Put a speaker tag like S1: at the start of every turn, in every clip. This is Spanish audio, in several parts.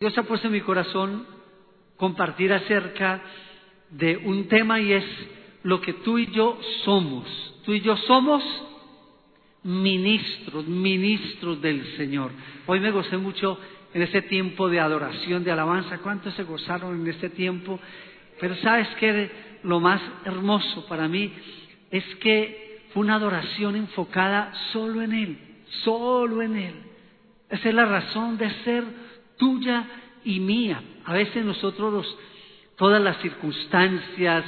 S1: Dios ha puesto en mi corazón compartir acerca de un tema y es lo que tú y yo somos. Tú y yo somos ministros, ministros del Señor. Hoy me gocé mucho en ese tiempo de adoración, de alabanza. ¿Cuántos se gozaron en este tiempo? Pero sabes que lo más hermoso para mí es que fue una adoración enfocada solo en Él, solo en Él. Esa es la razón de ser tuya y mía. A veces nosotros todas las circunstancias,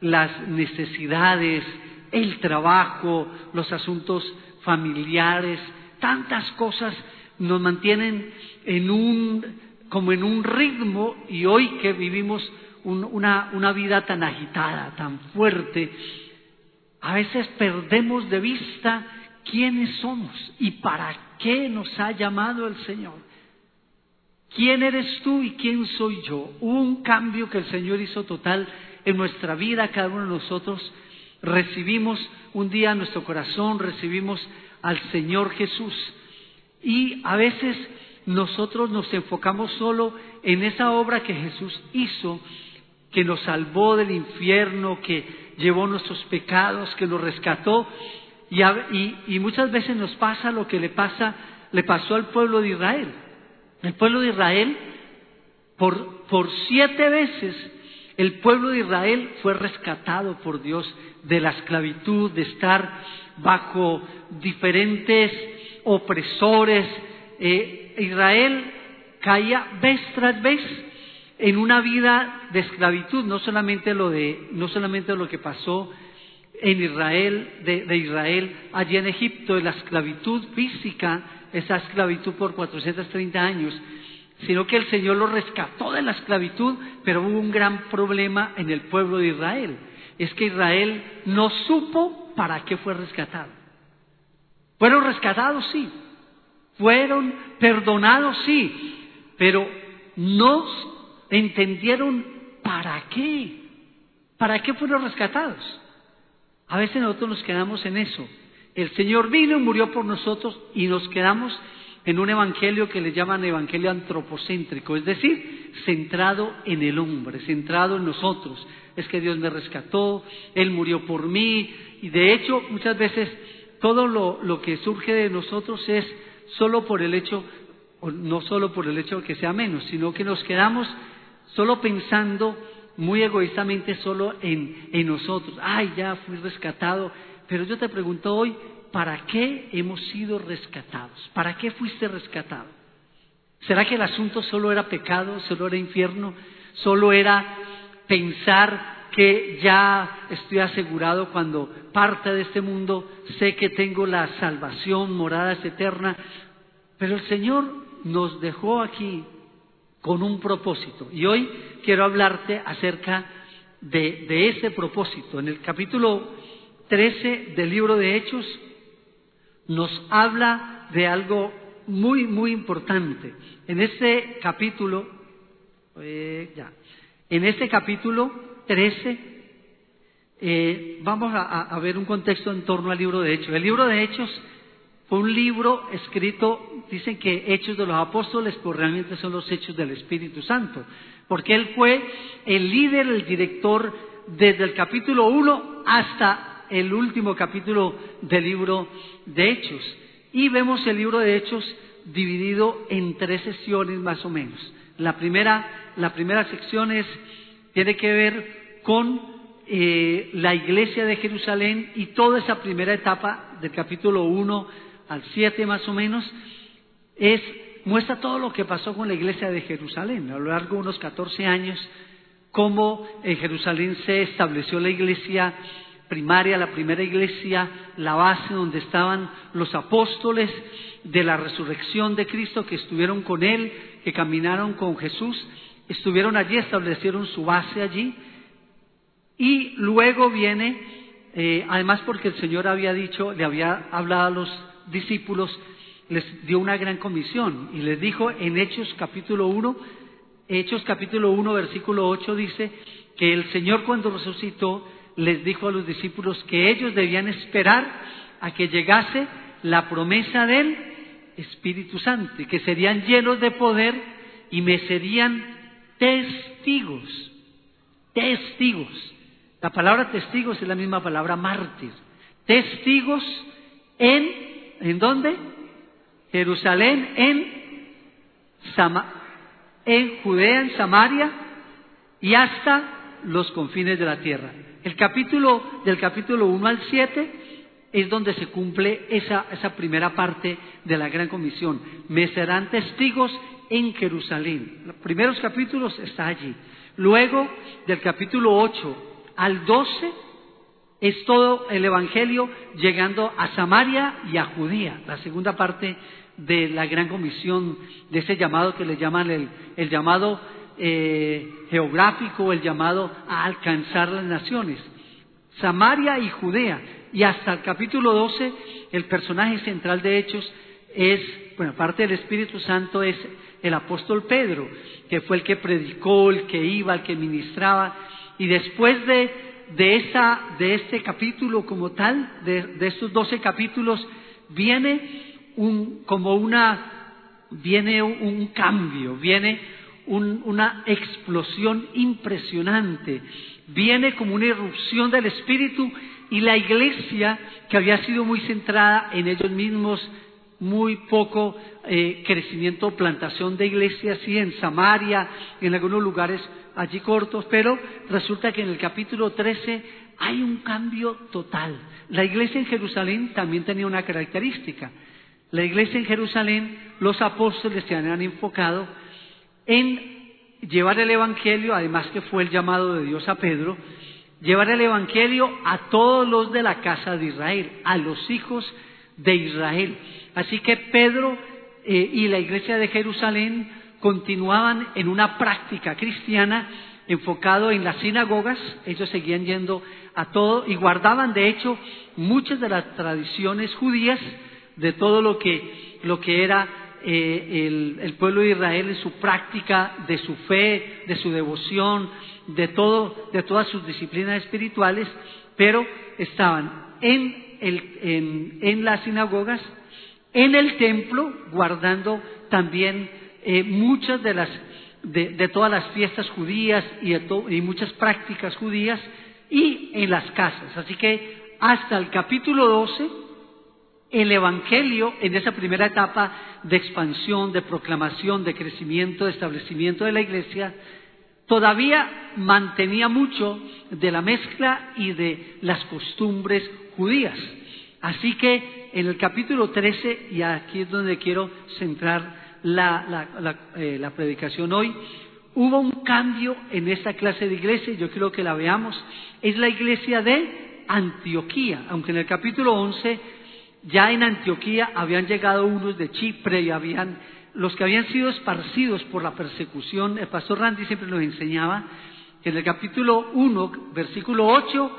S1: las necesidades, el trabajo, los asuntos familiares, tantas cosas nos mantienen en un, como en un ritmo y hoy que vivimos una vida tan agitada, tan fuerte, a veces perdemos de vista quiénes somos y para qué nos ha llamado el Señor. ¿Quién eres tú y quién soy yo? Un cambio que el Señor hizo total en nuestra vida, cada uno de nosotros recibimos un día en nuestro corazón, recibimos al Señor Jesús. Y a veces nosotros nos enfocamos solo en esa obra que Jesús hizo, que nos salvó del infierno, que llevó nuestros pecados, que nos rescató. Y, y muchas veces nos pasa lo que le pasa, le pasó al pueblo de Israel el pueblo de Israel, por, por siete veces, el pueblo de Israel fue rescatado por Dios de la esclavitud, de estar bajo diferentes opresores. Eh, Israel caía vez tras vez en una vida de esclavitud, no solamente lo de, no solamente lo que pasó en Israel, de, Israel allí en Egipto, de la esclavitud física, esa esclavitud por 430 años, sino que el Señor lo rescató de la esclavitud, pero hubo un gran problema en el pueblo de Israel. Es que Israel no supo para qué fue rescatado. Fueron rescatados, sí. Fueron perdonados, sí. Pero no entendieron para qué. ¿Para qué fueron rescatados? A veces nosotros nos quedamos en eso. El Señor vino y murió por nosotros y nos quedamos en un evangelio que le llaman evangelio antropocéntrico, es decir, centrado en el hombre, centrado en nosotros. Es que Dios me rescató, Él murió por mí y de hecho muchas veces todo lo, que surge de nosotros es solo por el hecho, o no solo por el hecho de que sea menos, sino que nos quedamos solo pensando muy egoístamente solo en, en nosotros. Ay, ya fui rescatado pero yo te pregunto hoy, ¿para qué hemos sido rescatados? ¿Para qué fuiste rescatado? ¿Será que el asunto solo era pecado, solo era infierno, solo era pensar que ya estoy asegurado cuando parte de este mundo, sé que tengo la salvación, moradas eterna, pero el Señor nos dejó aquí con un propósito. Y hoy quiero hablarte acerca de ese propósito. En el capítulo 13 del libro de Hechos nos habla de algo muy, muy importante. En este capítulo, eh, ya, en este capítulo 13, eh, vamos a, ver un contexto en torno al libro de Hechos. El libro de Hechos fue un libro escrito, dicen que Hechos de los Apóstoles, pero realmente son los Hechos del Espíritu Santo, porque él fue el líder, el director, desde el capítulo 1 hasta el último capítulo del libro de Hechos. Y vemos el libro de Hechos dividido en tres sesiones más o menos. La primera, la primera sección es, tiene que ver con eh, la iglesia de Jerusalén y toda esa primera etapa del capítulo 1 al 7 más o menos, es, muestra todo lo que pasó con la iglesia de Jerusalén a lo largo de unos 14 años, cómo en Jerusalén se estableció la iglesia primaria, la primera iglesia, la base donde estaban los apóstoles de la resurrección de Cristo que estuvieron con Él, que caminaron con Jesús, estuvieron allí, establecieron su base allí. Y luego viene, eh, además porque el Señor había dicho, le había hablado a los discípulos, les dio una gran comisión y les dijo en Hechos capítulo 1, Hechos capítulo 1 versículo 8 dice que el Señor cuando resucitó les dijo a los discípulos que ellos debían esperar a que llegase la promesa del Espíritu Santo y que serían llenos de poder y me serían testigos, testigos. La palabra testigos es la misma palabra mártir. Testigos en, ¿en dónde? Jerusalén, en, en Judea, en Samaria y hasta los confines de la tierra. El capítulo, del capítulo 1 al 7 es donde se cumple esa, esa primera parte de la gran comisión. Me serán testigos en Jerusalén. Los primeros capítulos está allí. Luego, del capítulo 8 al 12, es todo el Evangelio llegando a Samaria y a Judía, la segunda parte de la gran comisión, de ese llamado que le llaman el, el llamado eh, geográfico, el llamado a alcanzar las naciones. Samaria y Judea. Y hasta el capítulo 12, el personaje central de Hechos es, bueno, aparte del Espíritu Santo, es el apóstol Pedro, que fue el que predicó, el que iba, el que ministraba. Y después de, de, esa, de este capítulo como tal, de, estos 12 capítulos, viene un, como una, viene un cambio, viene una explosión impresionante, viene como una irrupción del Espíritu y la iglesia, que había sido muy centrada en ellos mismos, muy poco eh, crecimiento, plantación de iglesias, sí, en Samaria, en algunos lugares allí cortos, pero resulta que en el capítulo 13 hay un cambio total. La iglesia en Jerusalén también tenía una característica. La iglesia en Jerusalén, los apóstoles se han enfocado en llevar el Evangelio, además que fue el llamado de Dios a Pedro, llevar el Evangelio a todos los de la casa de Israel, a los hijos de Israel. Así que Pedro eh, y la iglesia de Jerusalén continuaban en una práctica cristiana enfocado en las sinagogas, ellos seguían yendo a todo y guardaban de hecho muchas de las tradiciones judías de todo lo que, lo que era eh, el, pueblo de Israel en su práctica de su fe, de su devoción, de, todo, de todas sus disciplinas espirituales, pero estaban en, el, en, las sinagogas, en el templo, guardando también eh, muchas de las de, todas las fiestas judías y, y muchas prácticas judías y en las casas. Así que hasta el capítulo 12 el Evangelio en esa primera etapa de expansión, de proclamación, de crecimiento, de establecimiento de la iglesia, todavía mantenía mucho de la mezcla y de las costumbres judías. Así que en el capítulo 13, y aquí es donde quiero centrar la, eh, la predicación hoy, hubo un cambio en esta clase de iglesia, y yo quiero que la veamos, es la iglesia de Antioquía, aunque en el capítulo 11 ya en Antioquía habían llegado unos de Chipre y habían los que habían sido esparcidos por la persecución. El pastor Randy siempre nos enseñaba que en el capítulo 1, versículo 8,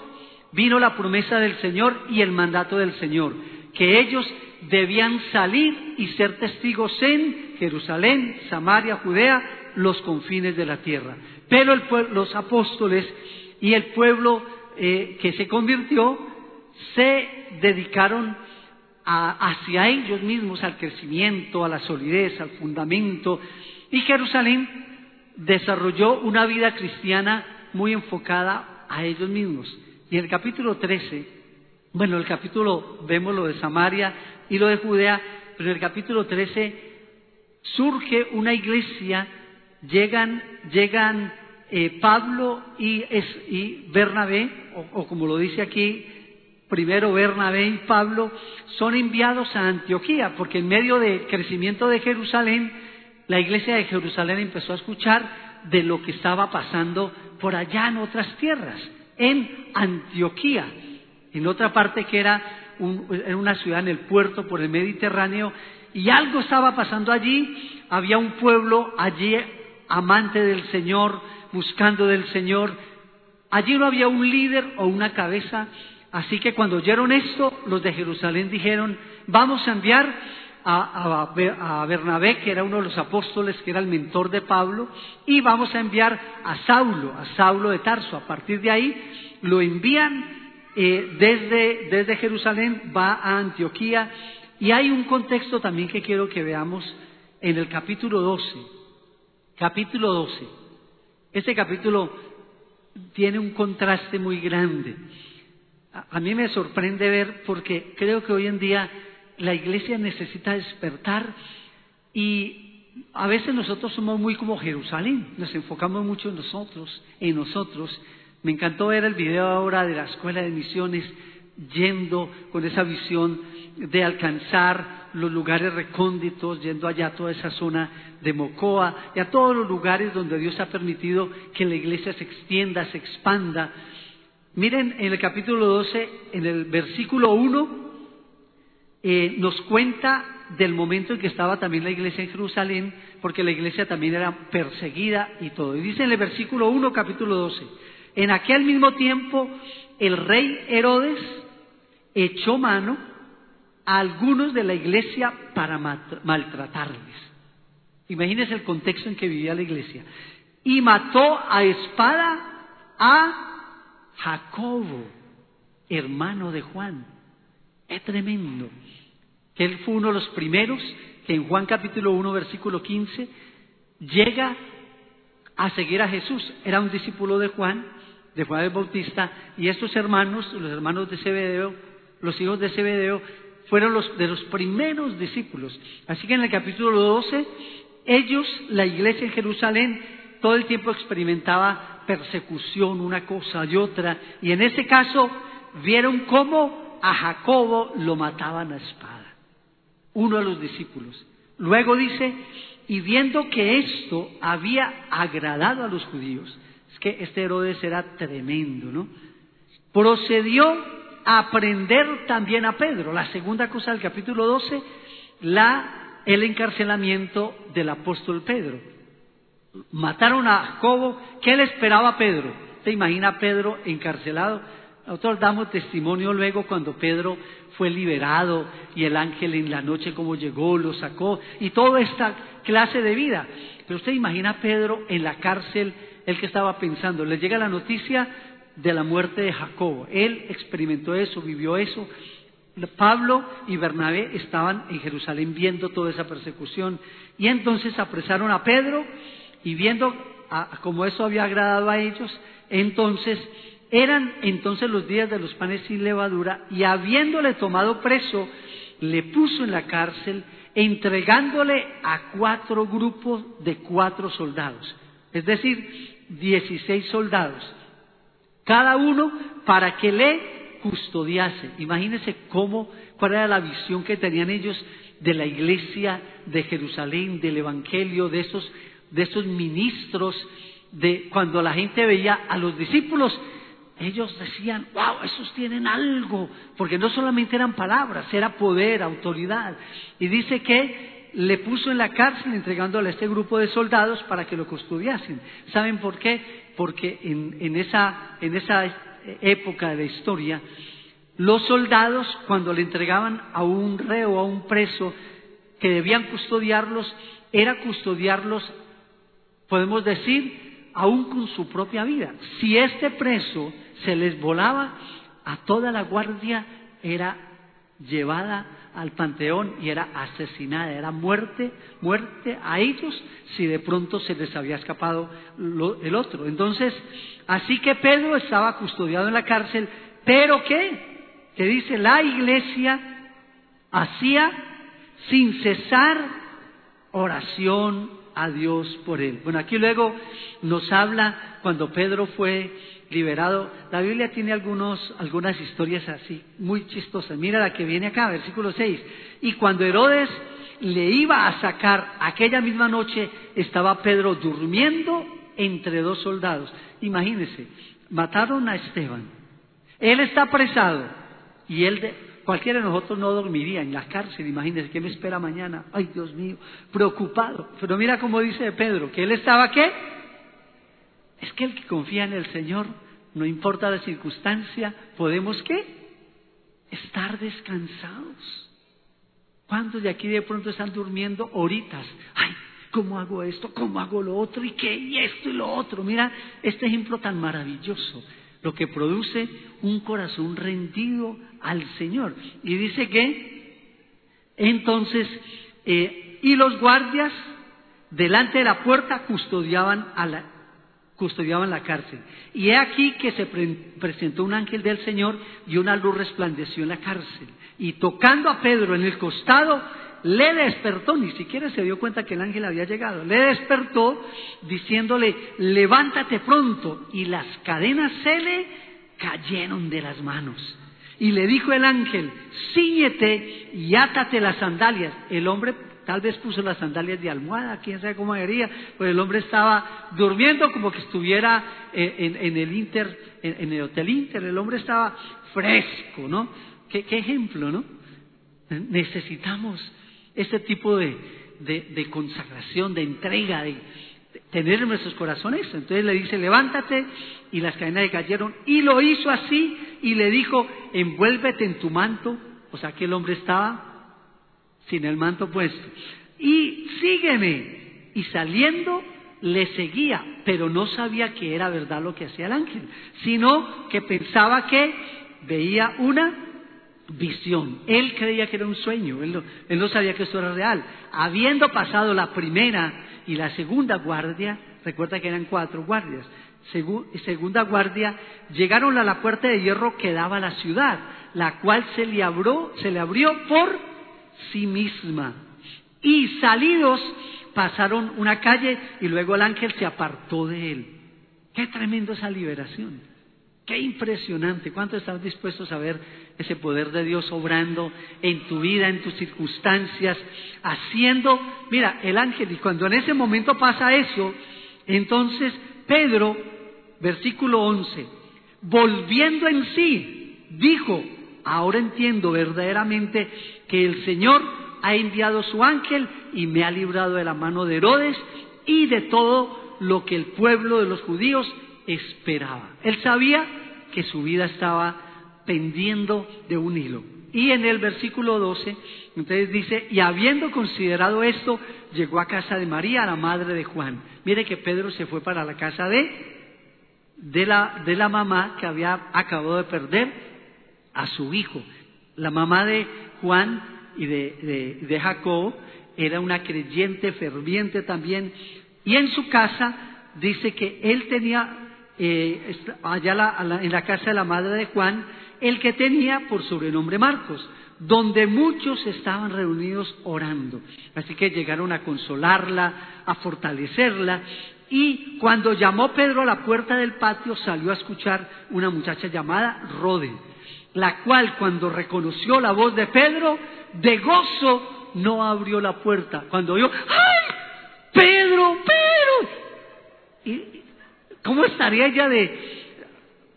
S1: vino la promesa del Señor y el mandato del Señor, que ellos debían salir y ser testigos en Jerusalén, Samaria, Judea, los confines de la tierra. Pero los apóstoles y el pueblo eh, que se convirtió se dedicaron hacia ellos mismos, al crecimiento, a la solidez, al fundamento. Y Jerusalén desarrolló una vida cristiana muy enfocada a ellos mismos. Y en el capítulo 13, bueno, el capítulo vemos lo de Samaria y lo de Judea, pero en el capítulo 13 surge una iglesia, llegan, llegan eh, Pablo y, y Bernabé, o como lo dice aquí, primero Bernabé y Pablo, son enviados a Antioquía, porque en medio del crecimiento de Jerusalén, la iglesia de Jerusalén empezó a escuchar de lo que estaba pasando por allá en otras tierras, en Antioquía, en otra parte que era, una ciudad en el puerto por el Mediterráneo, y algo estaba pasando allí, había un pueblo allí amante del Señor, buscando del Señor, allí no había un líder o una cabeza, Así que cuando oyeron esto, los de Jerusalén dijeron, vamos a enviar a, Bernabé, que era uno de los apóstoles, que era el mentor de Pablo, y vamos a enviar a Saulo, a Saulo de Tarso. A partir de ahí lo envían eh, desde, desde Jerusalén, va a Antioquía, y hay un contexto también que quiero que veamos en el capítulo 12. capítulo 12. Este capítulo tiene un contraste muy grande. A, mí me sorprende ver porque creo que hoy en día la iglesia necesita despertar y a veces nosotros somos muy como Jerusalén, nos enfocamos mucho en nosotros, en nosotros. Me encantó ver el video ahora de la escuela de misiones yendo con esa visión de alcanzar los lugares recónditos, yendo allá a toda esa zona de Mocoa y a todos los lugares donde Dios ha permitido que la iglesia se extienda, se expanda. Miren en el capítulo 12, en el versículo 1, eh, nos cuenta del momento en que estaba también la iglesia en Jerusalén, porque la iglesia también era perseguida y todo. Y dice en el versículo 1, capítulo 12, en aquel mismo tiempo el rey Herodes echó mano a algunos de la iglesia para maltratarles. Imagínense el contexto en que vivía la iglesia. Y mató a espada a Jacobo, hermano de Juan. Es tremendo. Que él fue uno de los primeros que en Juan capítulo 1, versículo 15, llega a seguir a Jesús. Era un discípulo de Juan, de Juan el Bautista, y estos hermanos, los hermanos de Zebedeo, los hijos de Zebedeo, fueron los de los primeros discípulos. Así que en el capítulo 12, ellos, la iglesia en Jerusalén, todo el tiempo experimentaba persecución, una cosa y otra, y en ese caso vieron cómo a Jacobo lo mataban a espada, uno de los discípulos. Luego dice, y viendo que esto había agradado a los judíos, es que este Herodes era tremendo, ¿no? Procedió aprender también a Pedro. La segunda cosa del capítulo 12, la, el encarcelamiento del apóstol Pedro. Mataron a Jacobo. ¿Qué le esperaba a Pedro? ¿Te imagina a Pedro encarcelado? Nosotros damos testimonio luego cuando Pedro fue liberado y el ángel en la noche como llegó, lo sacó y toda esta clase de vida. Pero usted imagina a Pedro en la cárcel, el que estaba pensando, le llega la noticia de la muerte de Jacobo. Él experimentó eso, vivió eso. Pablo y Bernabé estaban en Jerusalén viendo toda esa persecución y entonces apresaron a Pedro y viendo como eso había agradado a ellos, entonces eran entonces los días de los panes sin levadura y habiéndole tomado preso, le puso en la cárcel entregándole a cuatro grupos de cuatro soldados, es decir, dieciséis soldados cada uno para que le custodiase. Imagínense cómo, cuál era la visión que tenían ellos de la iglesia de Jerusalén, del Evangelio, de esos, de esos ministros, de cuando la gente veía a los discípulos, ellos decían, wow, esos tienen algo, porque no solamente eran palabras, era poder, autoridad. Y dice que le puso en la cárcel entregándole a este grupo de soldados para que lo custodiasen. ¿Saben por qué? porque en, esa, en esa época de la historia, los soldados cuando le entregaban a un reo, a un preso, que debían custodiarlos, era custodiarlos, podemos decir, aún con su propia vida. Si este preso se les volaba, a toda la guardia era llevada al panteón y era asesinada, era muerte, muerte a ellos si de pronto se les había escapado el otro. Entonces, así que Pedro estaba custodiado en la cárcel, pero ¿qué? Que dice, la iglesia hacía sin cesar oración a Dios por él. Bueno, aquí luego nos habla cuando Pedro fue liberado. La Biblia tiene algunos, algunas historias así, muy chistosas. Mira la que viene acá, versículo 6. Y cuando Herodes le iba a sacar aquella misma noche, estaba Pedro durmiendo entre dos soldados. Imagínense, mataron a Esteban. Él está apresado y él, de, cualquiera de nosotros no dormiría en la cárcel. Imagínense, ¿qué me espera mañana? Ay, Dios mío, preocupado. Pero mira cómo dice Pedro, que él estaba qué? Es que el que confía en el Señor, no importa la circunstancia, podemos qué? Estar descansados. ¿Cuántos de aquí de pronto están durmiendo horitas? Ay, ¿cómo hago esto? ¿Cómo hago lo otro? ¿Y qué? Y esto y lo otro. Mira este ejemplo tan maravilloso, lo que produce un corazón rendido al Señor. Y dice que, entonces, eh, y los guardias delante de la puerta custodiaban, a la, custodiaban la cárcel. Y he aquí que se presentó un ángel del Señor y una luz resplandeció en la cárcel. Y tocando a Pedro en el costado, le despertó, ni siquiera se dio cuenta que el ángel había llegado, le despertó diciéndole, levántate pronto. Y las cadenas se le cayeron de las manos. Y le dijo el ángel, ciñete y átate las sandalias. El hombre tal vez puso las sandalias de almohada, quién sabe cómo haría, pues el hombre estaba durmiendo como que estuviera eh, en, el Inter, en, el Hotel Inter, el hombre estaba fresco, ¿no? ¿Qué, qué ejemplo, ¿no? Necesitamos ese tipo de, de, consagración, de entrega, de, tener en nuestros corazones. Entonces le dice, levántate, y las cadenas le cayeron, y lo hizo así, y le dijo, envuélvete en tu manto, o sea que el hombre estaba sin el manto puesto, y sígueme. Y saliendo le seguía, pero no sabía que era verdad lo que hacía el ángel, sino que pensaba que veía una visión. Él creía que era un sueño, él no, sabía que esto era real. Habiendo pasado la primera y la segunda guardia, recuerda que eran cuatro guardias, segunda guardia, llegaron a la puerta de hierro que daba a la ciudad, la cual se le abrió, se le abrió por sí misma. Y salidos pasaron una calle y luego el ángel se apartó de él. Qué tremendo esa liberación. Qué impresionante. ¿Cuánto estás dispuestos a ver ese poder de Dios obrando en tu vida, en tus circunstancias, haciendo, mira, el ángel, y cuando en ese momento pasa eso, entonces Pedro, versículo 11, volviendo en sí, dijo, ahora entiendo verdaderamente que el Señor ha enviado su ángel y me ha librado de la mano de Herodes y de todo lo que el pueblo de los judíos esperaba. Él sabía que su vida estaba pendiendo de un hilo. Y en el versículo 12, entonces dice, y habiendo considerado esto, llegó a casa de María, la madre de Juan. Mire que Pedro se fue para la casa de, de, la, de la mamá que había acabado de perder a su hijo. La mamá de Juan y de, de, Jacob era una creyente ferviente también. Y en su casa dice que él tenía, eh, allá en la casa de la madre de Juan, el que tenía por sobrenombre Marcos, donde muchos estaban reunidos orando. Así que llegaron a consolarla, a fortalecerla, y cuando llamó Pedro a la puerta del patio salió a escuchar una muchacha llamada Rode, la cual cuando reconoció la voz de Pedro, de gozo no abrió la puerta. Cuando oyó, ¡ay! Pedro, Pedro. ¿Y ¿Cómo estaría ella de,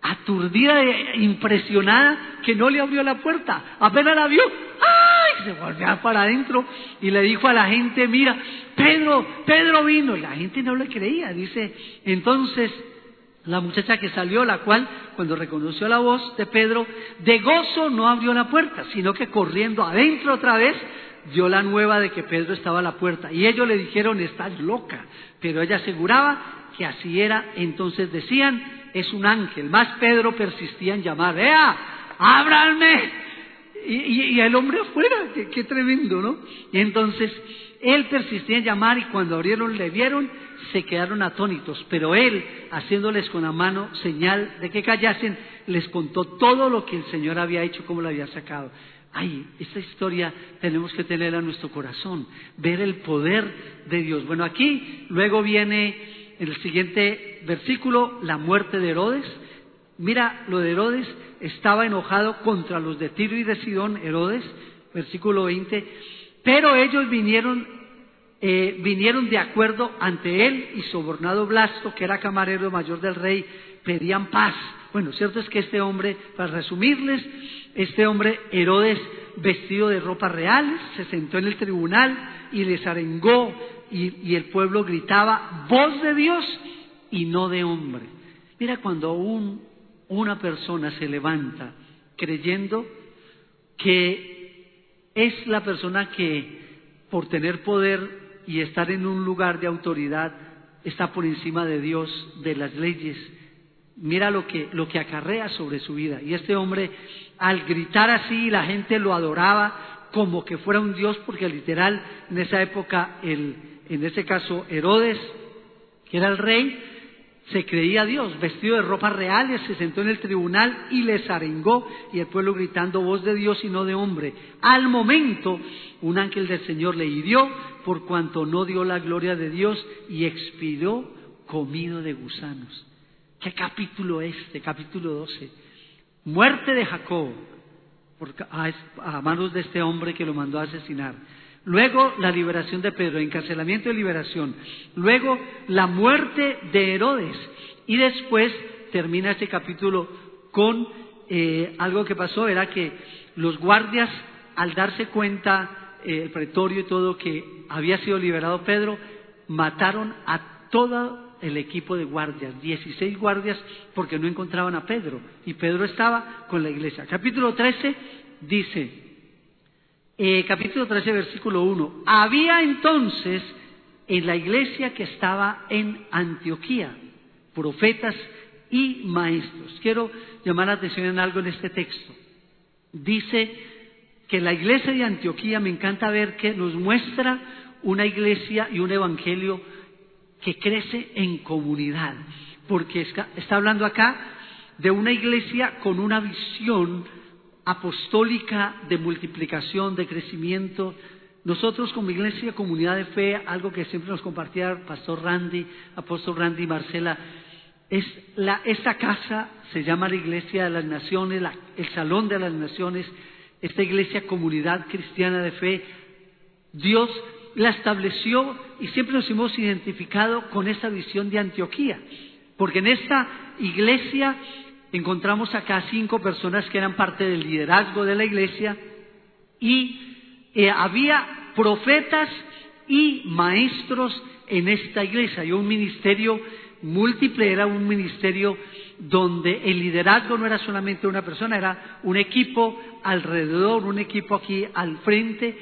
S1: aturdida, impresionada, que no le abrió la puerta. Apenas la vio, ¡ay! Se volvió para adentro y le dijo a la gente, mira, Pedro, Pedro vino. Y la gente no le creía. Dice, entonces la muchacha que salió, la cual, cuando reconoció la voz de Pedro, de gozo no abrió la puerta, sino que corriendo adentro otra vez, dio la nueva de que Pedro estaba a la puerta. Y ellos le dijeron, estás loca. Pero ella aseguraba que así era. Entonces decían, es un ángel. Más Pedro persistía en llamar, ¡Ea! ¡Ábranme! Y, el hombre afuera, qué, tremendo, ¿no? Y entonces él persistía en llamar y cuando abrieron le vieron, se quedaron atónitos. Pero él, haciéndoles con la mano señal de que callasen, les contó todo lo que el Señor había hecho, cómo lo había sacado. Ay, esta historia tenemos que tenerla en nuestro corazón, ver el poder de Dios. Bueno, aquí luego viene en el siguiente versículo, la muerte de Herodes. Mira, lo de Herodes estaba enojado contra los de Tiro y de Sidón, Herodes, versículo 20, pero ellos vinieron, eh, vinieron de acuerdo ante él y sobornado Blasto, que era camarero mayor del rey, pedían paz. Bueno, cierto es que este hombre, para resumirles, este hombre, Herodes, vestido de ropa real, se sentó en el tribunal y les arengó y, el pueblo gritaba, voz de Dios y no de hombre. Mira cuando una persona se levanta creyendo que es la persona que por tener poder y estar en un lugar de autoridad está por encima de Dios, de las leyes. Mira lo que, lo que acarrea sobre su vida. Y este hombre, al gritar así, la gente lo adoraba, como que fuera un dios, porque literal en esa época, el, en ese caso Herodes, que era el rey, se creía Dios, vestido de ropas reales, se sentó en el tribunal y les arengó, y el pueblo gritando voz de Dios y no de hombre. Al momento, un ángel del Señor le hirió por cuanto no dio la gloria de Dios y expiró comido de gusanos. ¿Qué capítulo este? Capítulo 12. Muerte de Jacob a manos de este hombre que lo mandó a asesinar. Luego la liberación de Pedro, encarcelamiento y liberación. Luego la muerte de Herodes. Y después termina este capítulo con eh, algo que pasó, era que los guardias, al darse cuenta, eh, el pretorio y todo, que había sido liberado Pedro, mataron a todo el equipo de guardias, 16 guardias, porque no encontraban a Pedro. Y Pedro estaba con la iglesia. Capítulo 13 dice, eh, capítulo 13, versículo 1. Había entonces en la iglesia que estaba en Antioquía profetas y maestros. Quiero llamar la atención en algo en este texto. Dice que la iglesia de Antioquía me encanta ver que nos muestra una iglesia y un evangelio que crece en comunidad, porque está hablando acá de una iglesia con una visión apostólica de multiplicación, de crecimiento. Nosotros como iglesia, comunidad de fe, algo que siempre nos compartía el pastor Randy, apóstol Randy y Marcela, es la, esta casa se llama la iglesia de las naciones, el salón de las naciones, esta iglesia comunidad cristiana de fe. Dios la estableció y siempre nos hemos identificado con esa visión de Antioquía, porque en esta iglesia encontramos acá cinco personas que eran parte del liderazgo de la iglesia y eh, había profetas y maestros en esta iglesia. Y un ministerio múltiple, era un ministerio donde el liderazgo no era solamente una persona, era un equipo alrededor, un equipo aquí al frente.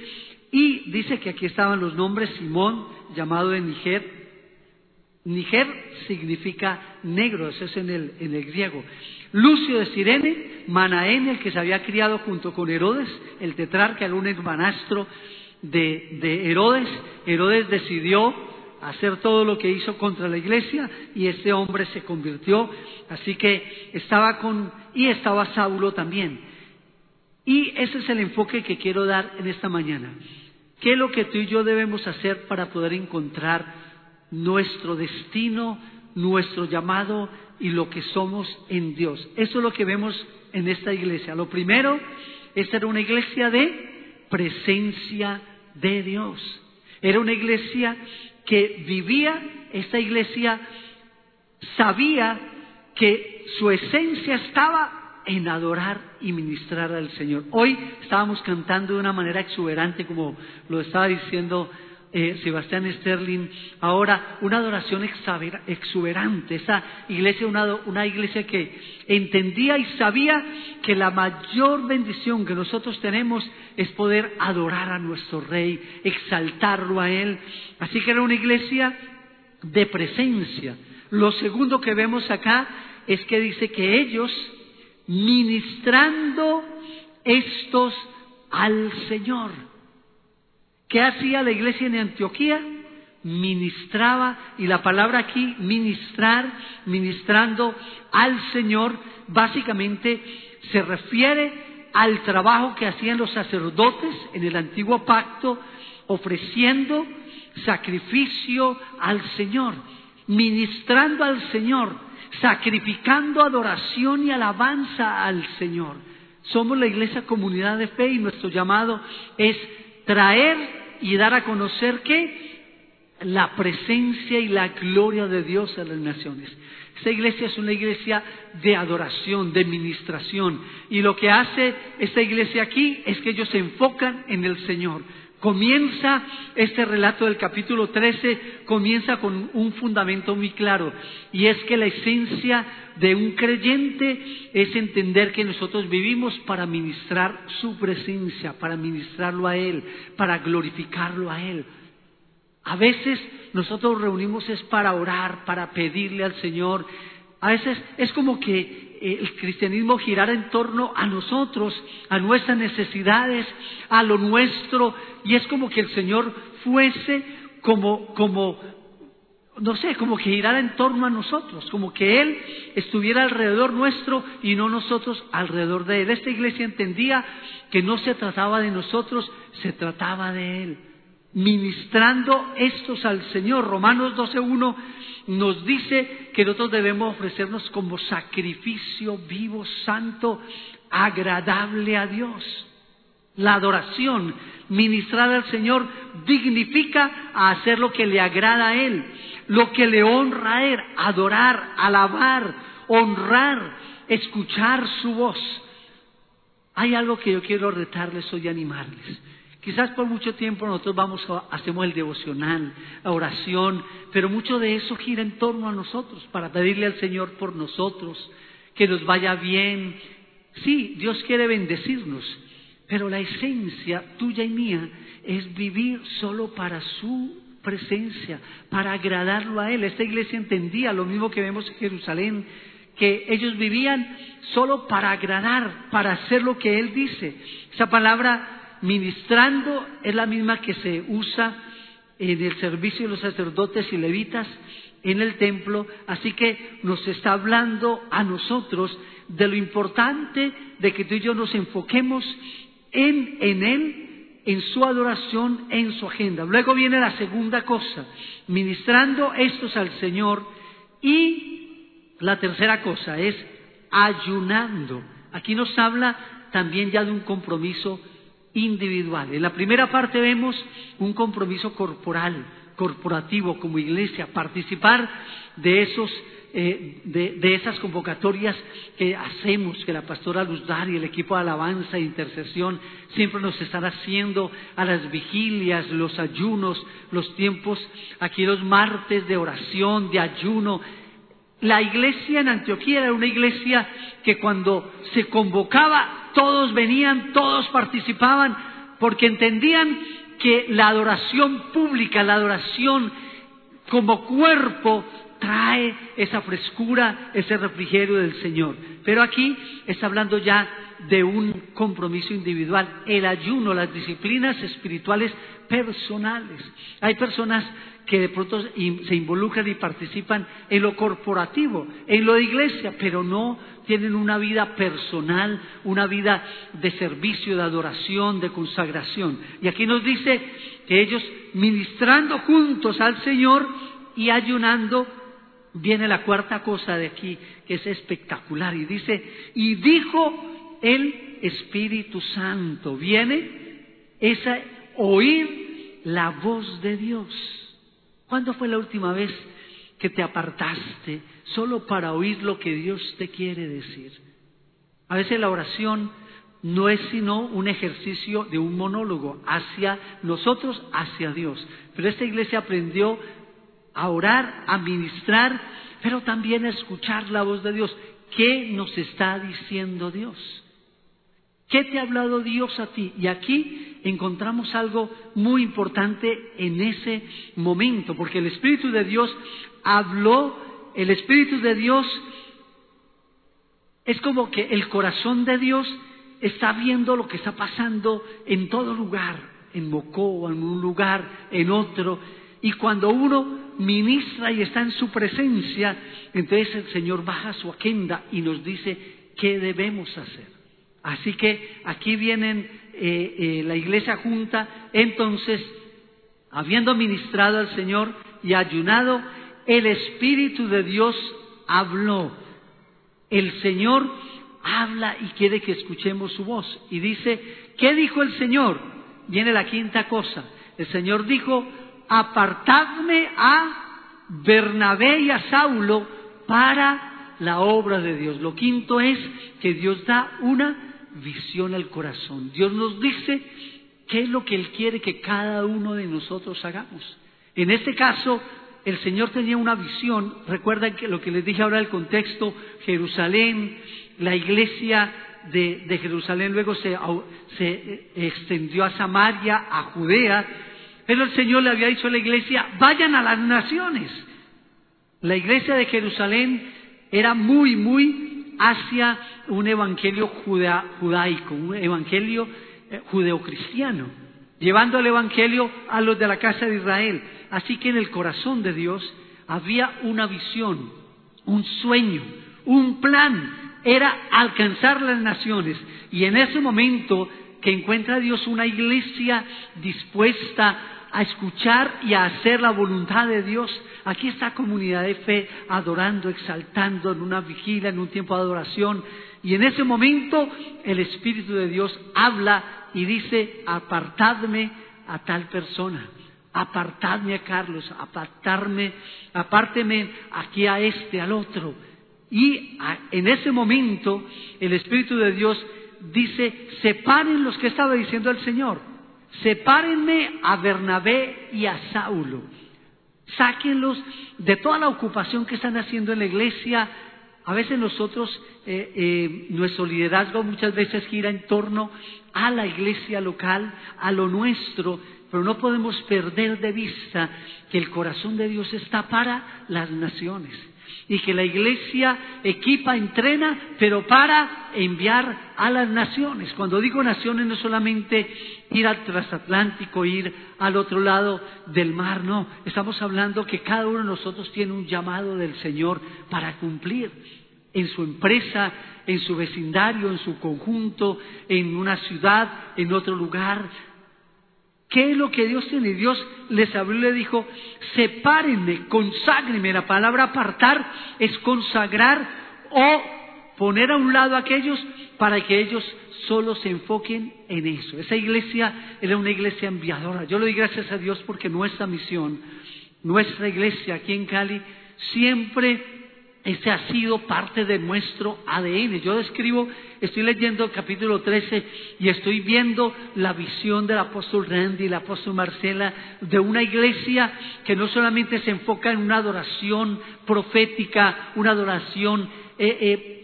S1: Y dice que aquí estaban los nombres Simón, llamado de Niger, Niger significa negro, eso es en el, en el griego. Lucio de Sirene, Manaén, el que se había criado junto con Herodes, el tetrarca, el un hermanastro de, de Herodes. Herodes decidió hacer todo lo que hizo contra la iglesia y este hombre se convirtió. Así que estaba con, y estaba Saulo también. Y ese es el enfoque que quiero dar en esta mañana. ¿Qué es lo que tú y yo debemos hacer para poder encontrar nuestro destino, nuestro llamado y lo que somos en Dios. Eso es lo que vemos en esta iglesia. Lo primero, esta era una iglesia de presencia de Dios. Era una iglesia que vivía, esta iglesia sabía que su esencia estaba en adorar y ministrar al Señor. Hoy estábamos cantando de una manera exuberante, como lo estaba diciendo eh, Sebastián Sterling, ahora una adoración exuberante, esa iglesia, una, una iglesia que entendía y sabía que la mayor bendición que nosotros tenemos es poder adorar a nuestro Rey, exaltarlo a Él. Así que era una iglesia de presencia. Lo segundo que vemos acá es que dice que ellos, ministrando estos al Señor, ¿Qué hacía la iglesia en Antioquía? Ministraba, y la palabra aquí, ministrar, ministrando al Señor, básicamente se refiere al trabajo que hacían los sacerdotes en el antiguo pacto, ofreciendo sacrificio al Señor, ministrando al Señor, sacrificando adoración y alabanza al Señor. Somos la iglesia comunidad de fe y nuestro llamado es traer y dar a conocer que la presencia y la gloria de Dios en las naciones. Esta iglesia es una iglesia de adoración, de ministración. Y lo que hace esta iglesia aquí es que ellos se enfocan en el Señor. Comienza este relato del capítulo 13, comienza con un fundamento muy claro, y es que la esencia de un creyente es entender que nosotros vivimos para ministrar su presencia, para ministrarlo a Él, para glorificarlo a Él. A veces nosotros reunimos es para orar, para pedirle al Señor. A veces es como que el cristianismo girara en torno a nosotros, a nuestras necesidades, a lo nuestro, y es como que el Señor fuese como, como, no sé, como que girara en torno a nosotros, como que Él estuviera alrededor nuestro y no nosotros alrededor de Él. Esta iglesia entendía que no se trataba de nosotros, se trataba de Él. Ministrando estos al Señor. Romanos 12.1 nos dice que nosotros debemos ofrecernos como sacrificio vivo, santo, agradable a Dios. La adoración ministrada al Señor dignifica hacer lo que le agrada a Él, lo que le honra a Él, adorar, alabar, honrar, escuchar su voz. Hay algo que yo quiero retarles hoy y animarles. Quizás por mucho tiempo nosotros vamos a, hacemos el devocional, la oración, pero mucho de eso gira en torno a nosotros, para pedirle al Señor por nosotros, que nos vaya bien. Sí, Dios quiere bendecirnos, pero la esencia tuya y mía es vivir solo para su presencia, para agradarlo a Él. Esta iglesia entendía lo mismo que vemos en Jerusalén, que ellos vivían solo para agradar, para hacer lo que Él dice. Esa palabra ministrando es la misma que se usa en el servicio de los sacerdotes y levitas en el templo, así que nos está hablando a nosotros de lo importante de que tú y yo nos enfoquemos en, en Él, en su adoración, en su agenda. Luego viene la segunda cosa, ministrando estos al Señor y la tercera cosa es ayunando. Aquí nos habla también ya de un compromiso individual. En la primera parte vemos un compromiso corporal, corporativo como iglesia, participar de esos eh, de, esas convocatorias que hacemos, que la pastora Luz y el equipo de alabanza e intercesión siempre nos están haciendo a las vigilias, los ayunos, los tiempos, aquí los martes de oración, de ayuno. La iglesia en Antioquía era una iglesia que cuando se convocaba todos venían, todos participaban, porque entendían que la adoración pública, la adoración como cuerpo, trae esa frescura, ese refrigerio del Señor. Pero aquí está hablando ya de un compromiso individual, el ayuno, las disciplinas espirituales personales. Hay personas que de pronto se involucran y participan en lo corporativo, en lo de iglesia, pero no tienen una vida personal, una vida de servicio, de adoración, de consagración. Y aquí nos dice que ellos ministrando juntos al Señor y ayunando, viene la cuarta cosa de aquí, que es espectacular, y dice, y dijo el Espíritu Santo, viene esa oír la voz de Dios. ¿Cuándo fue la última vez que te apartaste solo para oír lo que Dios te quiere decir? A veces la oración no es sino un ejercicio de un monólogo hacia nosotros, hacia Dios. Pero esta iglesia aprendió a orar, a ministrar, pero también a escuchar la voz de Dios. ¿Qué nos está diciendo Dios? ¿Qué te ha hablado Dios a ti? Y aquí encontramos algo muy importante en ese momento, porque el Espíritu de Dios habló, el Espíritu de Dios es como que el corazón de Dios está viendo lo que está pasando en todo lugar, en Mocó, en un lugar, en otro, y cuando uno ministra y está en su presencia, entonces el Señor baja su agenda y nos dice qué debemos hacer. Así que aquí vienen eh, eh, la iglesia junta, entonces, habiendo ministrado al Señor y ayunado, el Espíritu de Dios habló. El Señor habla y quiere que escuchemos su voz. Y dice, ¿qué dijo el Señor? Viene la quinta cosa. El Señor dijo, apartadme a Bernabé y a Saulo para la obra de Dios. Lo quinto es que Dios da una visión al corazón. Dios nos dice qué es lo que Él quiere que cada uno de nosotros hagamos. En este caso, el Señor tenía una visión. Recuerdan que lo que les dije ahora el contexto, Jerusalén, la iglesia de, Jerusalén luego se, se eh, extendió a Samaria, a Judea, pero el Señor le había dicho a la iglesia, vayan a las naciones. La iglesia de Jerusalén era muy, muy hacia un evangelio judaico, un evangelio eh, judeocristiano, llevando el evangelio a los de la casa de Israel. Así que en el corazón de Dios había una visión, un sueño, un plan, era alcanzar las naciones. Y en ese momento que encuentra Dios una iglesia dispuesta a escuchar y a hacer la voluntad de Dios, aquí está comunidad de fe adorando, exaltando en una vigilia, en un tiempo de adoración. Y en ese momento el Espíritu de Dios habla y dice, apartadme a tal persona apartadme a Carlos, apartarme, apárteme aquí a este, al otro. Y en ese momento el Espíritu de Dios dice, separen los que estaba diciendo el Señor, sepárenme a Bernabé y a Saulo, sáquenlos de toda la ocupación que están haciendo en la iglesia. A veces nosotros, eh, eh, nuestro liderazgo muchas veces gira en torno a la iglesia local, a lo nuestro, pero no podemos perder de vista que el corazón de Dios está para las naciones y que la iglesia equipa, entrena, pero para enviar a las naciones. Cuando digo naciones no es solamente ir al transatlántico, ir al otro lado del mar, no, estamos hablando que cada uno de nosotros tiene un llamado del Señor para cumplir en su empresa, en su vecindario, en su conjunto, en una ciudad, en otro lugar, ¿Qué es lo que Dios tiene? Dios les habló y le dijo, sepárenme, conságrenme. La palabra apartar es consagrar o poner a un lado a aquellos para que ellos solo se enfoquen en eso. Esa iglesia era una iglesia enviadora. Yo le doy gracias a Dios porque nuestra misión, nuestra iglesia aquí en Cali, siempre ese ha sido parte de nuestro ADN. Yo describo, estoy leyendo el capítulo 13 y estoy viendo la visión del apóstol Randy, la apóstol Marcela, de una iglesia que no solamente se enfoca en una adoración profética, una adoración eh, eh,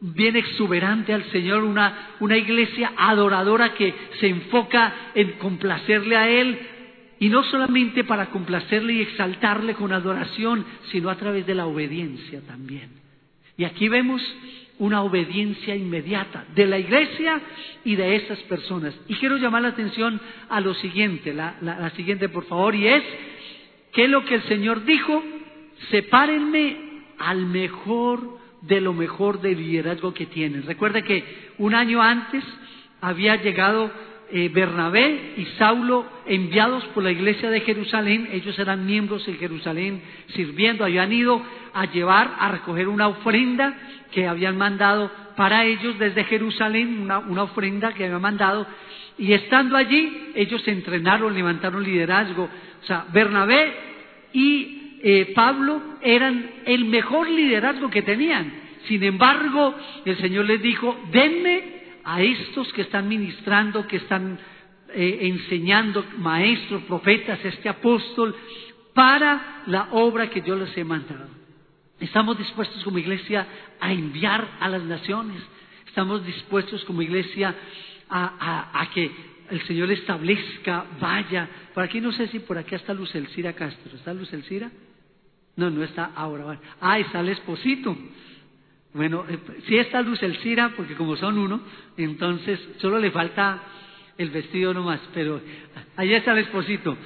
S1: bien exuberante al Señor, una, una iglesia adoradora que se enfoca en complacerle a Él, y no solamente para complacerle y exaltarle con adoración, sino a través de la obediencia también. Y aquí vemos una obediencia inmediata de la iglesia y de esas personas. Y quiero llamar la atención a lo siguiente, la, la siguiente por favor, y es, ¿qué es lo que el Señor dijo? Sepárenme al mejor de lo mejor del liderazgo que tienen. Recuerda que un año antes había llegado eh, Bernabé y Saulo enviados por la iglesia de Jerusalén, ellos eran miembros de Jerusalén sirviendo, habían ido a llevar, a recoger una ofrenda que habían mandado para ellos desde Jerusalén, una, ofrenda que habían mandado, y estando allí ellos entrenaron, levantaron liderazgo. O sea, Bernabé y eh, Pablo eran el mejor liderazgo que tenían. Sin embargo, el Señor les dijo, denme a estos que están ministrando, que están eh, enseñando, maestros, profetas, este apóstol, para la obra que yo les he mandado. Estamos dispuestos como iglesia a enviar a las naciones. Estamos dispuestos como iglesia a, que el Señor establezca, vaya. Por aquí no sé si por aquí está Luz Elcira Castro. ¿Está Luz Elcira? No, no está ahora. Ah, está el esposito. Bueno, eh, si está Luz Elcira, porque como son uno, entonces solo le falta el vestido nomás, pero ahí está el esposito.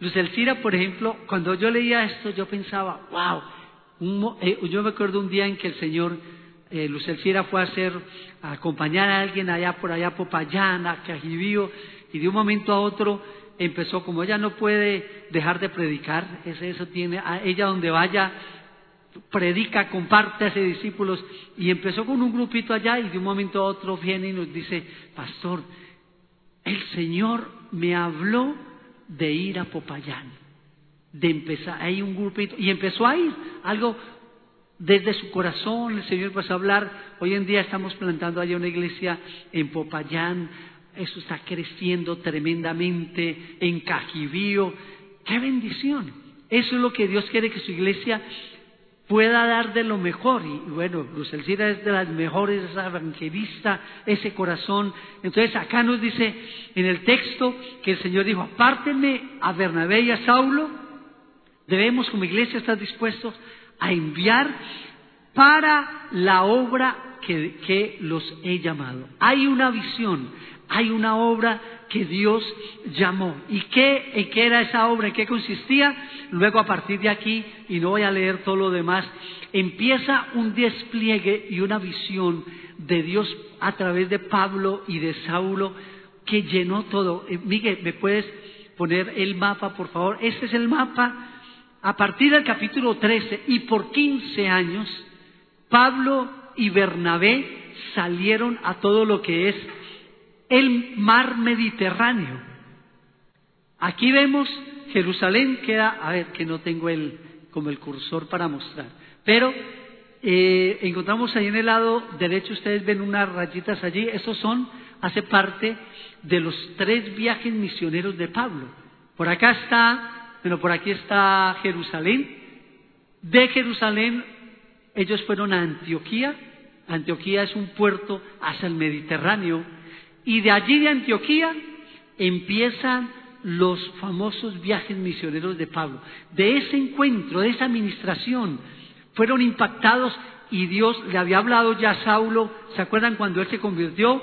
S1: Luz Elcira, por ejemplo, cuando yo leía esto, yo pensaba, wow, eh, yo me acuerdo un día en que el Señor, eh, Luz Elcira fue a hacer, a acompañar a alguien allá por allá, Popayán, a Cajibío, y de un momento a otro empezó, como ella no puede dejar de predicar, eso tiene, a ella donde vaya, predica, comparte, hace discípulos y empezó con un grupito allá y de un momento a otro viene y nos dice, pastor, el Señor me habló de ir a Popayán, de empezar, hay un grupito y empezó a ir, algo desde su corazón, el Señor empezó a hablar, hoy en día estamos plantando allá una iglesia en Popayán, eso está creciendo tremendamente, en Cajibío, qué bendición. Eso es lo que Dios quiere que su iglesia pueda dar de lo mejor. Y bueno, Luz Elcira es de las mejores, es evangelista, ese corazón. Entonces acá nos dice en el texto que el Señor dijo, apártenme a Bernabé y a Saulo. Debemos como iglesia estar dispuestos a enviar para la obra que, que los he llamado. Hay una visión, hay una obra que Dios llamó. ¿Y qué, qué era esa obra? ¿En qué consistía? Luego a partir de aquí, y no voy a leer todo lo demás, empieza un despliegue y una visión de Dios a través de Pablo y de Saulo que llenó todo. Eh, Miguel, ¿me puedes poner el mapa, por favor? Este es el mapa. A partir del capítulo 13 y por 15 años, Pablo y Bernabé salieron a todo lo que es el mar Mediterráneo. Aquí vemos Jerusalén queda, a ver, que no tengo el, como el cursor para mostrar, pero eh, encontramos ahí en el lado derecho, ustedes ven unas rayitas allí, esos son, hace parte de los tres viajes misioneros de Pablo. Por acá está, bueno, por aquí está Jerusalén. De Jerusalén ellos fueron a Antioquía. Antioquía es un puerto hacia el Mediterráneo y de allí de Antioquía empiezan los famosos viajes misioneros de Pablo. De ese encuentro, de esa administración, fueron impactados y Dios le había hablado ya a Saulo, ¿se acuerdan cuando él se convirtió?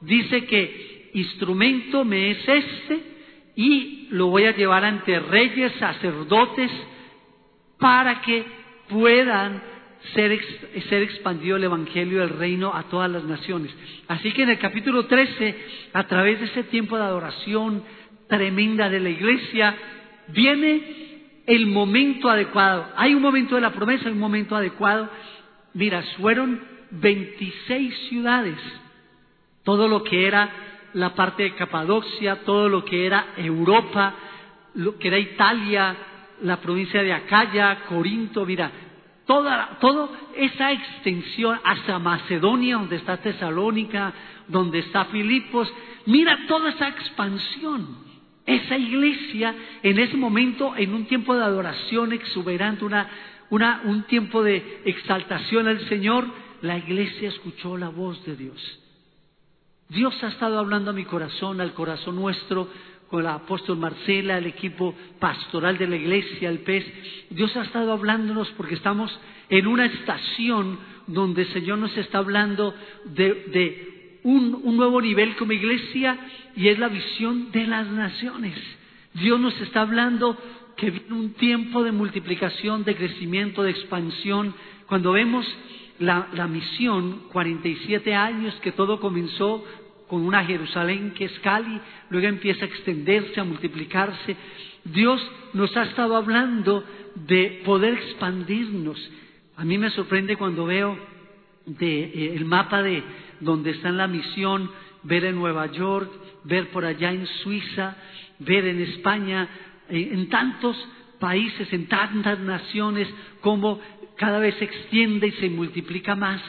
S1: Dice que instrumento me es este y lo voy a llevar ante reyes, sacerdotes, para que puedan ser, expandido el Evangelio del Reino a todas las naciones. Así que en el capítulo 13, a través de ese tiempo de adoración tremenda de la iglesia, viene el momento adecuado. Hay un momento de la promesa, hay un momento adecuado. Mira, fueron 26 ciudades, todo lo que era la parte de Capadocia, todo lo que era Europa, lo que era Italia, la provincia de Acaya, Corinto, mira, toda, esa extensión hasta Macedonia, donde está Tesalónica, donde está Filipos, mira toda esa expansión. Esa iglesia en ese momento, en un tiempo de adoración exuberante, una, un tiempo de exaltación al Señor, la iglesia escuchó la voz de Dios. Dios ha estado hablando a mi corazón, al corazón nuestro, con el apóstol Marcela, el equipo pastoral de la iglesia, el PES. Dios ha estado hablándonos porque estamos en una estación donde el Señor nos está hablando de, un, nuevo nivel como iglesia y es la visión de las naciones. Dios nos está hablando que viene un tiempo de multiplicación, de crecimiento, de expansión. Cuando vemos la, la misión, 47 años que todo comenzó con una Jerusalén que es Cali, luego empieza a extenderse, a multiplicarse. Dios nos ha estado hablando de poder expandirnos. A mí me sorprende cuando veo eh, el mapa de donde está en la misión, ver en Nueva York, ver por allá en Suiza, ver en España, eh, en tantos países, en tantas naciones, cómo cada vez se extiende y se multiplica más.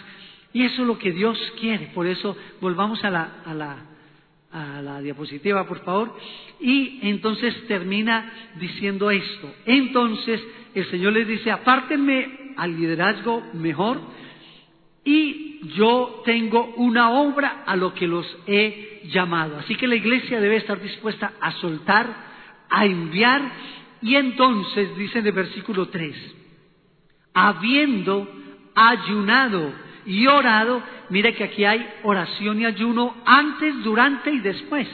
S1: Y eso es lo que Dios quiere. Por eso volvamos a la, a la, diapositiva, por favor. Y entonces termina diciendo esto. Entonces el Señor les dice, apártenme al liderazgo mejor y yo tengo una obra a lo que los he llamado. Así que la iglesia debe estar dispuesta a soltar, a enviar. Y entonces, dice en el versículo 3, habiendo ayunado y orado, mire que aquí hay oración y ayuno antes, durante y después.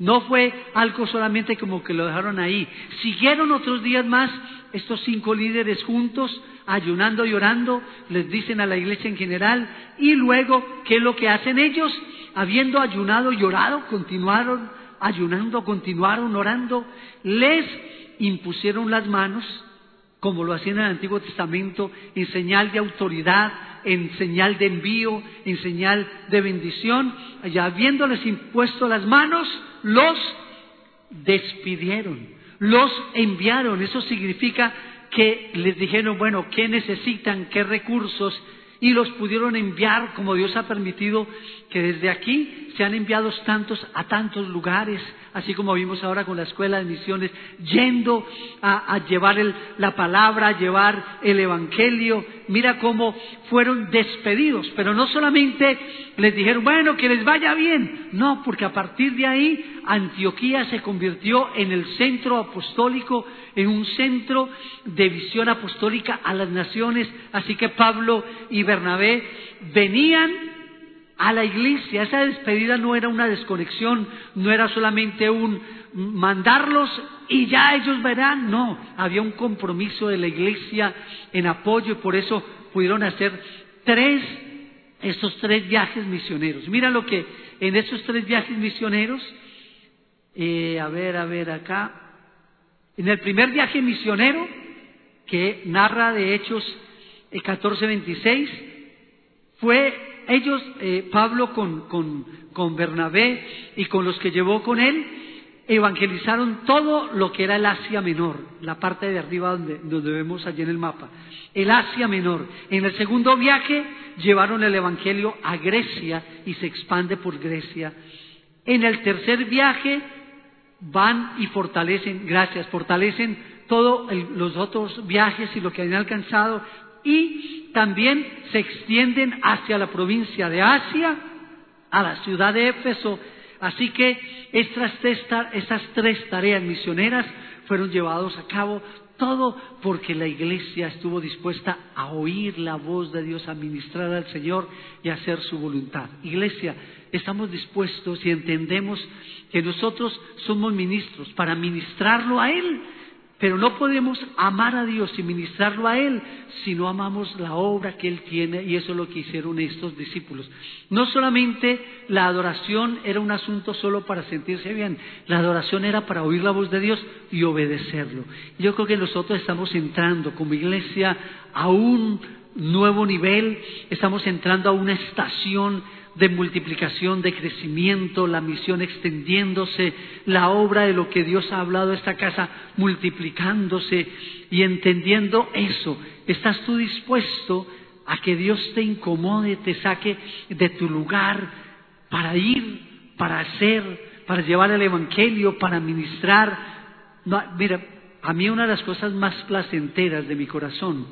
S1: No fue algo solamente como que lo dejaron ahí. Siguieron otros días más estos cinco líderes juntos, ayunando y orando, les dicen a la iglesia en general, y luego, ¿qué es lo que hacen ellos? Habiendo ayunado y orado, continuaron ayunando, continuaron orando, les impusieron las manos, como lo hacían en el Antiguo Testamento, en señal de autoridad, en señal de envío, en señal de bendición, y habiéndoles impuesto las manos, los despidieron, los enviaron. Eso significa que les dijeron, bueno, ¿qué necesitan? ¿Qué recursos? Y los pudieron enviar como Dios ha permitido que desde aquí se han enviado tantos a tantos lugares, así como vimos ahora con la escuela de misiones, yendo a, llevar la palabra, a llevar el evangelio, mira cómo fueron despedidos, pero no solamente les dijeron, bueno, que les vaya bien, no, porque a partir de ahí Antioquía se convirtió en el centro apostólico, en un centro de visión apostólica a las naciones, así que Pablo y Bernabé venían a la iglesia. Esa despedida no era una desconexión, no era solamente un mandarlos y ya ellos verán. No, había un compromiso de la iglesia en apoyo y por eso pudieron hacer tres, estos tres viajes misioneros. Mira lo que en esos tres viajes misioneros, eh, a ver, a ver acá, en el primer viaje misionero que narra de Hechos 14:26, eh, fue ellos, eh, Pablo con, con, con Bernabé y con los que llevó con él, evangelizaron todo lo que era el Asia Menor, la parte de arriba donde, donde vemos allí en el mapa, el Asia Menor. En el segundo viaje llevaron el Evangelio a Grecia y se expande por Grecia. En el tercer viaje van y fortalecen, gracias, fortalecen todos los otros viajes y lo que han alcanzado y también se extienden hacia la provincia de Asia, a la ciudad de Éfeso. Así que estas tres, tareas misioneras fueron llevadas a cabo todo porque la iglesia estuvo dispuesta a oír la voz de Dios, a ministrar al Señor y a hacer su voluntad. Iglesia, estamos dispuestos y entendemos que nosotros somos ministros para ministrarlo a Él pero no podemos amar a Dios y ministrarlo a Él si no amamos la obra que Él tiene y eso es lo que hicieron estos discípulos. No solamente la adoración era un asunto solo para sentirse bien, la adoración era para oír la voz de Dios y obedecerlo. Yo creo que nosotros estamos entrando como iglesia a un nuevo nivel, estamos entrando a una estación de multiplicación, de crecimiento, la misión extendiéndose, la obra de lo que Dios ha hablado de esta casa multiplicándose y entendiendo eso. ¿Estás tú dispuesto a que Dios te incomode, te saque de tu lugar para ir, para hacer, para llevar el Evangelio, para ministrar? mira, a mí una de las cosas más placenteras de mi corazón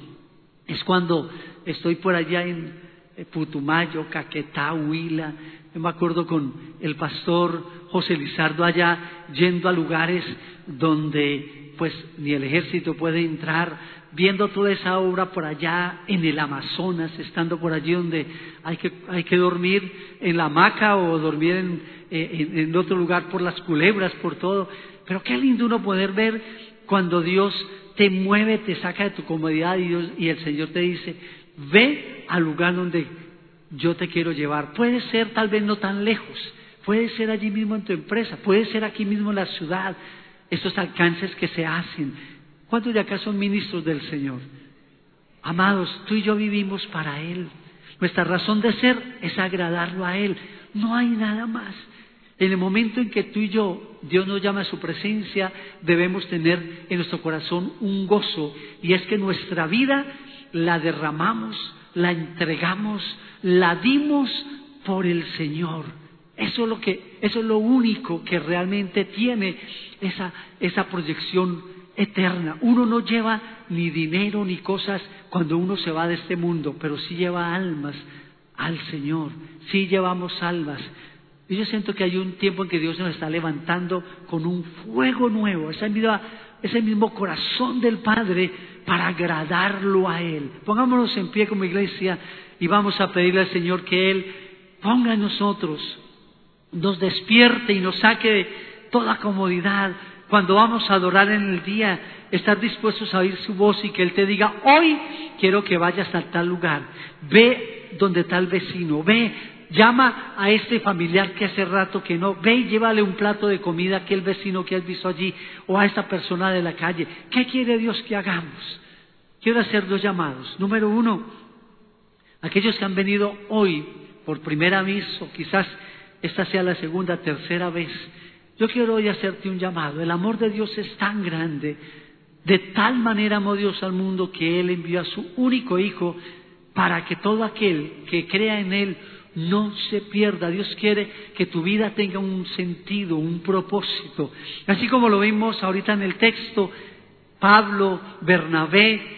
S1: es cuando estoy por allá en, Putumayo, Caquetá, Huila. Yo me acuerdo con el pastor José Lizardo allá yendo a lugares donde pues ni el ejército puede entrar, viendo toda esa obra por allá en el Amazonas, estando por allí donde hay que, hay que dormir en la hamaca o dormir en, eh, en otro lugar por las culebras, por todo. Pero qué lindo uno poder ver cuando Dios te mueve, te saca de tu comodidad y, Dios, y el Señor te dice, ve al lugar donde yo te quiero llevar. Puede ser tal vez no tan lejos, puede ser allí mismo en tu empresa, puede ser aquí mismo en la ciudad, esos alcances que se hacen. ¿Cuántos de acá son ministros del Señor? Amados, tú y yo vivimos para Él. Nuestra razón de ser es agradarlo a Él. No hay nada más. En el momento en que tú y yo, Dios nos llama a su presencia, debemos tener en nuestro corazón un gozo y es que nuestra vida la derramamos, la entregamos, la dimos por el Señor. Eso es lo que, eso es lo único que realmente tiene esa, esa proyección eterna. Uno no lleva ni dinero ni cosas cuando uno se va de este mundo, pero sí lleva almas al Señor, sí llevamos almas. Y yo siento que hay un tiempo en que Dios nos está levantando con un fuego nuevo, esa misma, ese mismo corazón del Padre para agradarlo a Él. Pongámonos en pie como iglesia y vamos a pedirle al Señor que Él ponga en nosotros, nos despierte y nos saque de toda comodidad. Cuando vamos a adorar en el día, estar dispuestos a oír su voz y que Él te diga, hoy quiero que vayas a tal lugar, ve donde tal vecino, ve llama a este familiar que hace rato que no, ve y llévale un plato de comida a aquel vecino que has visto allí o a esta persona de la calle. ¿Qué quiere Dios que hagamos? Quiero hacer dos llamados. Número uno, aquellos que han venido hoy por primera vez o quizás esta sea la segunda, tercera vez. Yo quiero hoy hacerte un llamado. El amor de Dios es tan grande. De tal manera amó Dios al mundo que Él envió a su único Hijo para que todo aquel que crea en Él no se pierda. Dios quiere que tu vida tenga un sentido, un propósito. Así como lo vimos ahorita en el texto, Pablo, Bernabé,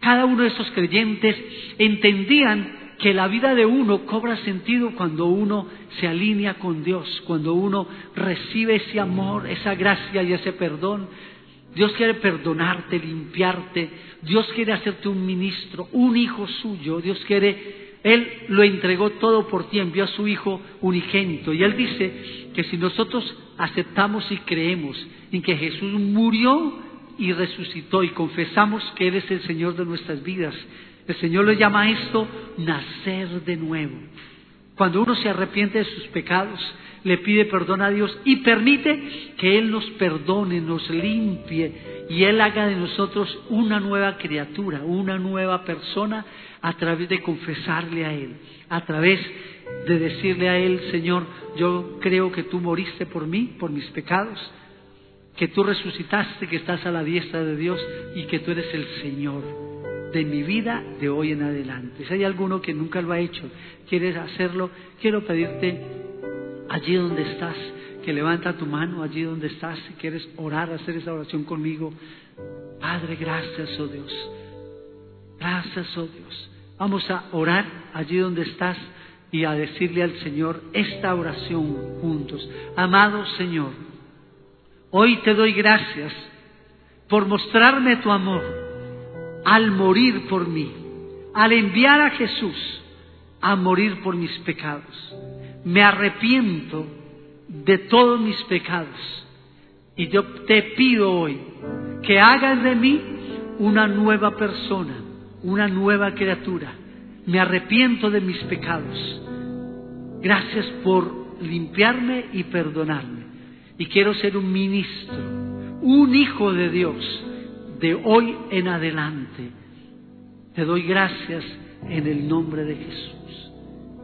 S1: Cada uno de esos creyentes entendían que la vida de uno cobra sentido cuando uno se alinea con Dios, cuando uno recibe ese amor, esa gracia y ese perdón. Dios quiere perdonarte, limpiarte. Dios quiere hacerte un ministro, un hijo suyo. Dios quiere, Él lo entregó todo por ti, envió a su hijo unigénito. Y Él dice que si nosotros aceptamos y creemos en que Jesús murió y resucitó y confesamos que Él es el Señor de nuestras vidas, el Señor le llama a esto nacer de nuevo. Cuando uno se arrepiente de sus pecados, le pide perdón a Dios y permite que Él nos perdone, nos limpie y Él haga de nosotros una nueva criatura, una nueva persona a través de confesarle a Él, a través de decirle a Él, Señor, yo creo que tú moriste por mí, por mis pecados, que tú resucitaste, que estás a la diestra de Dios y que tú eres el Señor de mi vida de hoy en adelante. Si hay alguno que nunca lo ha hecho, quieres hacerlo, quiero pedirte allí donde estás, que levanta tu mano allí donde estás, si quieres orar, hacer esa oración conmigo. Padre, gracias, oh Dios. Gracias, oh Dios. Vamos a orar allí donde estás y a decirle al Señor esta oración juntos. Amado Señor, hoy te doy gracias por mostrarme tu amor al morir por mí, al enviar a Jesús a morir por mis pecados. Me arrepiento de todos mis pecados y yo te pido hoy que hagas de mí una nueva persona, una nueva criatura. Me arrepiento de mis pecados. Gracias por limpiarme y perdonarme. Y quiero ser un ministro, un hijo de Dios de hoy en adelante. Te doy gracias en el nombre de Jesús.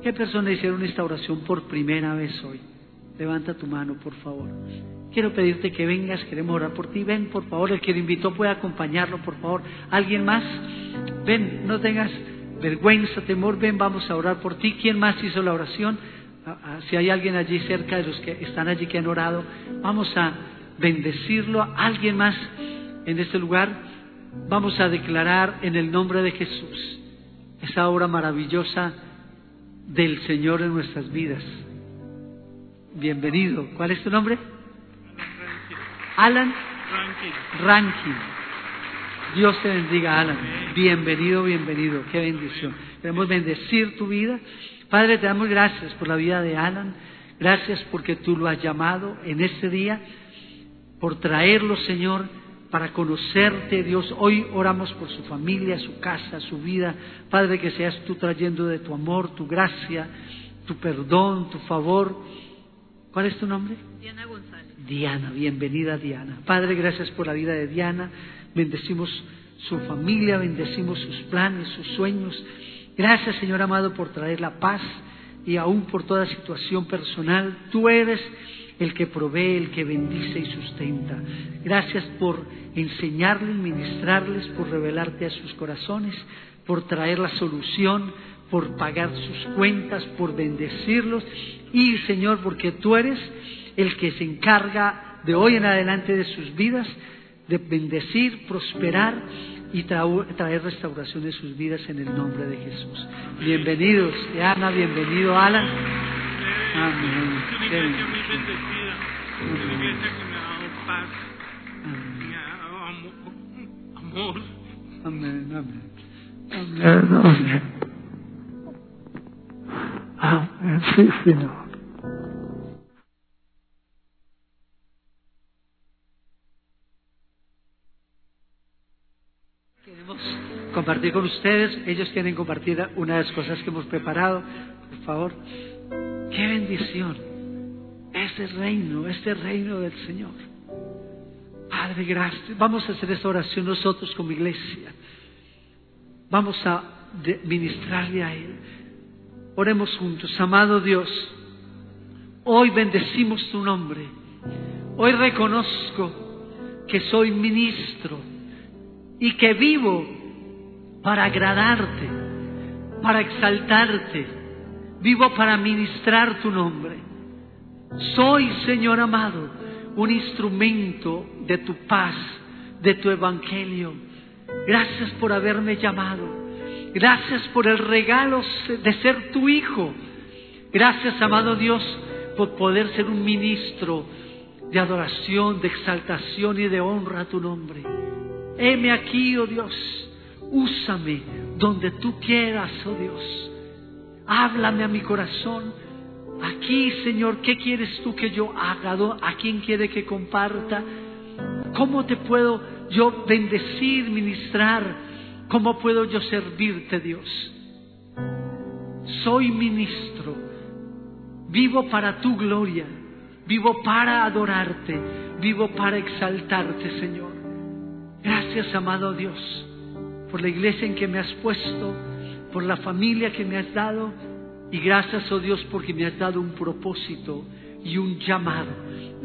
S1: ¿Qué personas hicieron esta oración por primera vez hoy? Levanta tu mano, por favor. Quiero pedirte que vengas, queremos orar por ti. Ven, por favor, el que le invitó puede acompañarlo, por favor. ¿Alguien más? Ven, no tengas vergüenza, temor, ven, vamos a orar por ti. ¿Quién más hizo la oración? Ah, ah, si hay alguien allí cerca de los que están allí que han orado, vamos a bendecirlo. ¿Alguien más? En este lugar, vamos a declarar en el nombre de Jesús esa obra maravillosa del Señor en nuestras vidas. Bienvenido. ¿Cuál es tu nombre? Alan Rankin. Dios te bendiga, Alan. Bienvenido, bienvenido. Qué bendición. Queremos bendecir tu vida. Padre, te damos gracias por la vida de Alan. Gracias porque tú lo has llamado en este día, por traerlo, Señor, para conocerte, Dios. Hoy oramos por su familia, su casa, su vida. Padre, que seas tú trayendo de tu amor, tu gracia, tu perdón, tu favor. ¿Cuál es tu nombre?
S2: Diana González.
S1: Diana, bienvenida Diana. Padre, gracias por la vida de Diana. Bendecimos su familia, bendecimos sus planes, sus sueños. Gracias, Señor amado, por traer la paz y aún por toda situación personal. Tú eres el que provee, el que bendice y sustenta. Gracias por enseñarles, ministrarles, por revelarte a sus corazones, por traer la solución, por pagar sus cuentas, por bendecirlos y Señor, porque tú eres el que se encarga de hoy en adelante de sus vidas, de bendecir, prosperar y traer restauración de sus vidas en el nombre de Jesús. Bienvenidos, Ana, bienvenido, Alan.
S3: Amén. Es una iglesia muy bendecida. Es una iglesia que me ha dado paz. Me ha dado amor.
S1: Amén, amén. Amén, amén. Amén, sí, Señor. Queremos compartir con ustedes. Ellos quieren compartir una de las cosas que hemos preparado. Por favor. Qué bendición. Este reino, este reino del Señor. Padre, gracias. Vamos a hacer esta oración nosotros como iglesia. Vamos a ministrarle a Él. Oremos juntos. Amado Dios, hoy bendecimos tu nombre. Hoy reconozco que soy ministro y que vivo para agradarte, para exaltarte Vivo para ministrar tu nombre. Soy, Señor amado, un instrumento de tu paz, de tu evangelio. Gracias por haberme llamado. Gracias por el regalo de ser tu hijo. Gracias, amado Dios, por poder ser un ministro de adoración, de exaltación y de honra a tu nombre. Heme aquí, oh Dios, úsame donde tú quieras, oh Dios. Háblame a mi corazón. Aquí, Señor, ¿qué quieres tú que yo haga? ¿A quién quiere que comparta? ¿Cómo te puedo yo bendecir, ministrar? ¿Cómo puedo yo servirte, Dios? Soy ministro. Vivo para tu gloria. Vivo para adorarte. Vivo para exaltarte, Señor. Gracias, amado Dios, por la iglesia en que me has puesto, por la familia que me has dado. Y gracias, oh Dios, porque me has dado un propósito y un llamado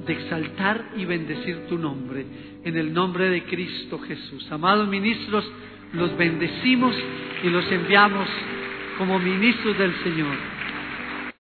S1: de exaltar y bendecir tu nombre. En el nombre de Cristo Jesús. Amados ministros, los bendecimos y los enviamos como ministros del Señor.